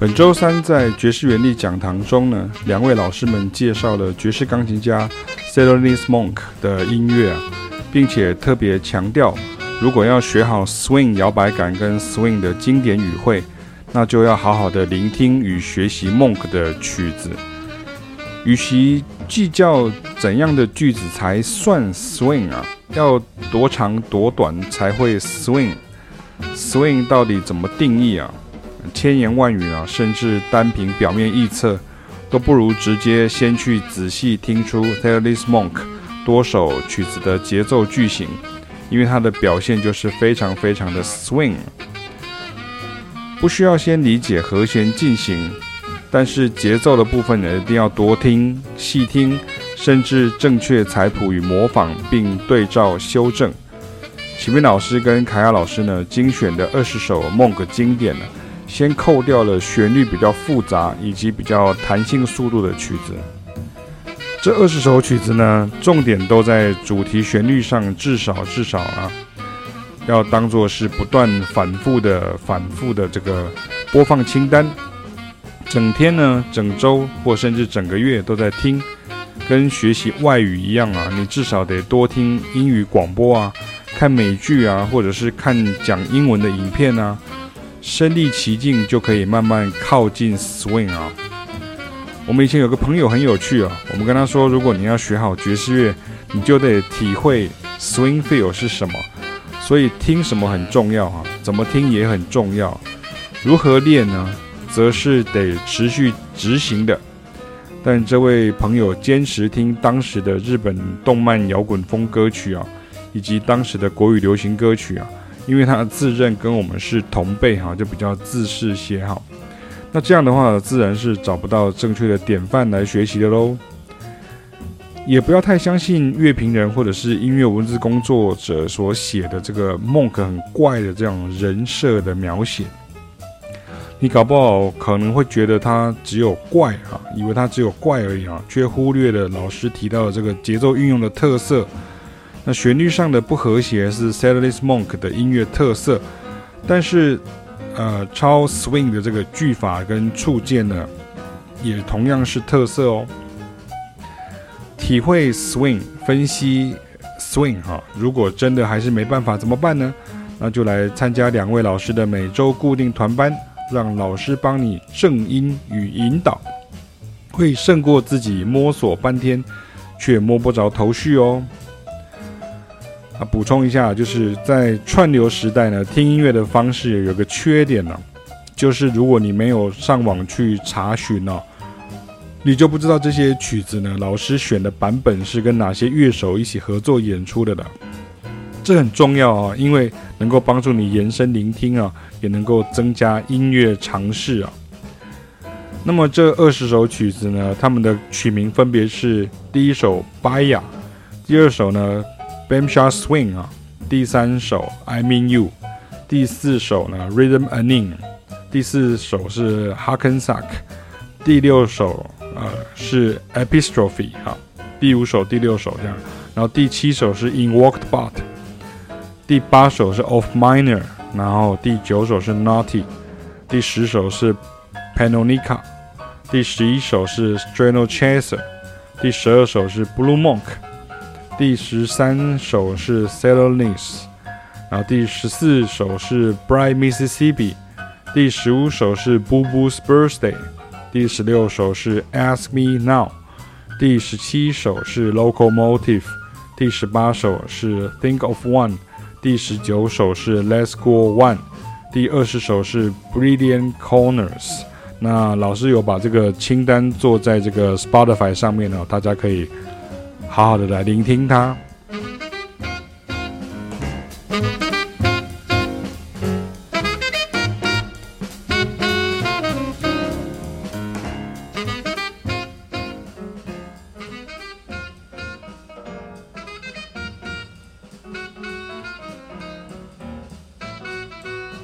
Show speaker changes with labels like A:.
A: 本周三在爵士原力讲堂中呢，两位老师们介绍了爵士钢琴家 Thelonious Monk 的音乐啊，并且特别强调，如果要学好 Swing 摇摆感跟 Swing 的经典语汇，那就要好好的聆听与学习 Monk 的曲子。与其计较怎样的句子才算 Swing 啊，要多长多短才会 Swing？Swing 到底怎么定义啊？千言万语啊，甚至单凭表面臆测，都不如直接先去仔细听出 Thelonious Monk 多首曲子的节奏句型，因为它的表现就是非常非常的 swing。不需要先理解和弦进行，但是节奏的部分呢，一定要多听、细听，甚至正确采谱与模仿，并对照修正。启明老师跟凯亚老师呢，精选的二十首 Monk 经典呢。先扣掉了旋律比较复杂以及比较弹性速度的曲子。这二十首曲子呢，重点都在主题旋律上，至少至少啊，要当做是不断反复的、反复的这个播放清单。整天呢，整周或甚至整个月都在听，跟学习外语一样啊，你至少得多听英语广播啊，看美剧啊，或者是看讲英文的影片啊。身历其境，就可以慢慢靠近 swing 啊。我们以前有个朋友很有趣啊，我们跟他说，如果你要学好爵士乐，你就得体会 swing feel 是什么。所以听什么很重要啊，怎么听也很重要。如何练呢？则是得持续执行的。但这位朋友坚持听当时的日本动漫摇滚风歌曲啊，以及当时的国语流行歌曲啊。因为他自认跟我们是同辈哈，就比较自视些好。那这样的话，自然是找不到正确的典范来学习的喽。也不要太相信乐评人或者是音乐文字工作者所写的这个 Monk 很怪的这样人设的描写。你搞不好可能会觉得他只有怪啊，以为他只有怪而已啊，却忽略了老师提到的这个节奏运用的特色。那旋律上的不和谐是 Thelonious Monk 的音乐特色，但是，呃，超 swing 的这个句法跟触键呢，也同样是特色哦。体会 swing，分析 swing 哈。如果真的还是没办法怎么办呢？那就来参加两位老师的每周固定团班，让老师帮你正音与引导，会胜过自己摸索半天却摸不着头绪哦。啊，补充一下，就是在串流时代呢，听音乐的方式有个缺点呢、就是如果你没有上网去查询呢、你就不知道这些曲子呢，老师选的版本是跟哪些乐手一起合作演出的了。这很重要啊，因为能够帮助你延伸聆听啊，也能够增加音乐常识啊。那么这二十首曲子呢，他们的曲名分别是：第一首《巴雅》，第二首呢。Bamshar Swing 啊，第三首 I Mean You，第四首呢 Rhythm Anin，第四首是 Hackensack，第六首呃是 Epistrophe 哈，第五首第六首这样，然后第七首是 In Walked But，第八首是 Of Minor，然后第九首是 Naughty，第十首是 Panonica，第十一首是 Stratocaster，第十二首是 Blue Monk。第十三首是 Thelonious，然后第十四首是 Bright Mississippi，第十五首是 Boo Boo's Birthday，第十六首是 Ask Me Now，第十七首是 Locomotive，第十八首是 Think of One，第十九首是 Let's Go One，第二十首是 Brilliant Corners。那老师有把这个清单做在这个 Spotify 上面呢，大家可以。好好的来聆听它。